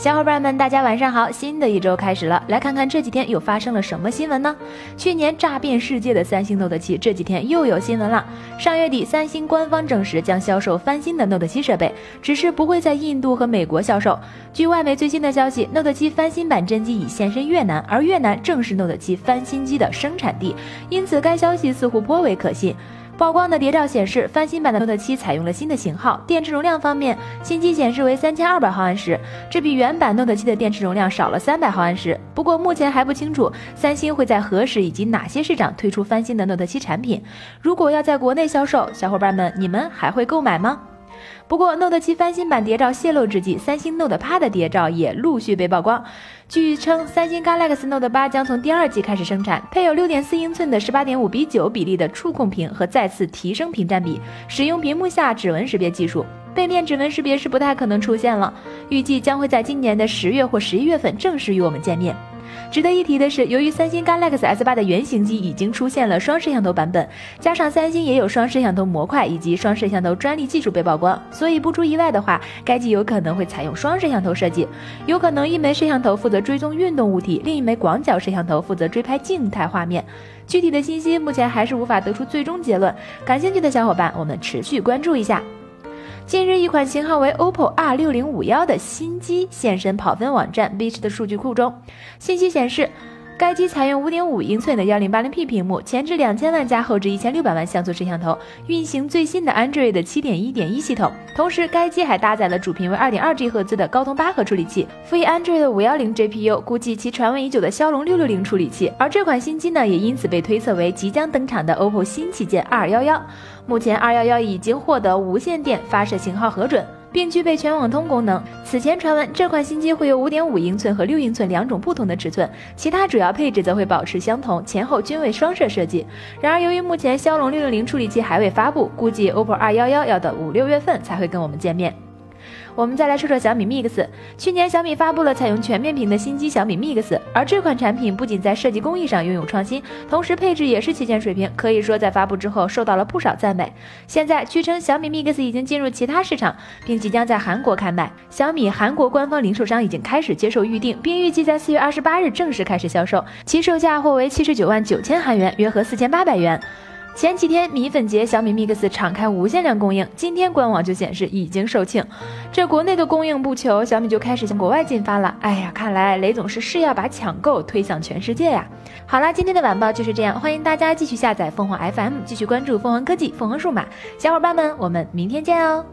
小伙伴们，大家晚上好！新的一周开始了，来看看这几天又发生了什么新闻呢？去年炸遍世界的三星 Note 7，这几天又有新闻了。上月底，三星官方证实将销售翻新的 Note 7设备，只是不会在印度和美国销售。据外媒最新的消息，Note 7翻新版真机已现身越南，而越南正是 Note 7翻新机的生产地，因此该消息似乎颇为可信。曝光的谍照显示，翻新版的 Note 7采用了新的型号。电池容量方面，新机显示为三千二百毫安时，这比原版 Note 7的电池容量少了三百毫安时。不过目前还不清楚三星会在何时以及哪些市场推出翻新的 Note 7产品。如果要在国内销售，小伙伴们你们还会购买吗？不过，Note 7翻新版谍照泄露之际，三星 Note 8的谍照也陆续被曝光。据称，三星 Galaxy Note 8将从第二季开始生产，配有6.4英寸的18.5比9比例的触控屏和再次提升屏占比，使用屏幕下指纹识别技术。背面指纹识别是不太可能出现了，预计将会在今年的十月或十一月份正式与我们见面。值得一提的是，由于三星 Galaxy S8 的原型机已经出现了双摄像头版本，加上三星也有双摄像头模块以及双摄像头专利技术被曝光，所以不出意外的话，该机有可能会采用双摄像头设计，有可能一枚摄像头负责追踪运动物体，另一枚广角摄像头负责追拍静态画面。具体的信息目前还是无法得出最终结论，感兴趣的小伙伴，我们持续关注一下。近日，一款型号为 OPPO R 六零五幺的新机现身跑分网站 Beach 的数据库中。信息显示，该机采用五点五英寸的幺零八零 P 屏幕，前置两千万加后置一千六百万像素摄像头，运行最新的 Android 七点一点一系统。同时，该机还搭载了主频为二点二 G 赫兹的高通八核处理器，辅以 Android 五幺零 GPU，估计其传闻已久的骁龙六六零处理器。而这款新机呢，也因此被推测为即将登场的 OPPO 新旗舰二幺幺。目前，二幺幺已经获得无线电发射型号核准，并具备全网通功能。此前传闻，这款新机会有五点五英寸和六英寸两种不同的尺寸，其他主要配置则会保持相同，前后均为双摄设计。然而，由于目前骁龙六六零处理器还未发布，估计 OPPO 二幺幺要等五六月份才会跟我们见面。我们再来说说小米 Mix。去年小米发布了采用全面屏的新机小米 Mix，而这款产品不仅在设计工艺上拥有创新，同时配置也是旗舰水平，可以说在发布之后受到了不少赞美。现在据称小米 Mix 已经进入其他市场，并即将在韩国开卖。小米韩国官方零售商已经开始接受预定，并预计在四月二十八日正式开始销售，其售价或为七十九万九千韩元，约合四千八百元。前几天米粉节，小米 Mix 敞开无限量供应，今天官网就显示已经售罄。这国内的供应不求，小米就开始向国外进发了。哎呀，看来雷总是誓要把抢购推向全世界呀！好啦，今天的晚报就是这样，欢迎大家继续下载凤凰 FM，继续关注凤凰科技、凤凰数码。小伙伴们，我们明天见哦！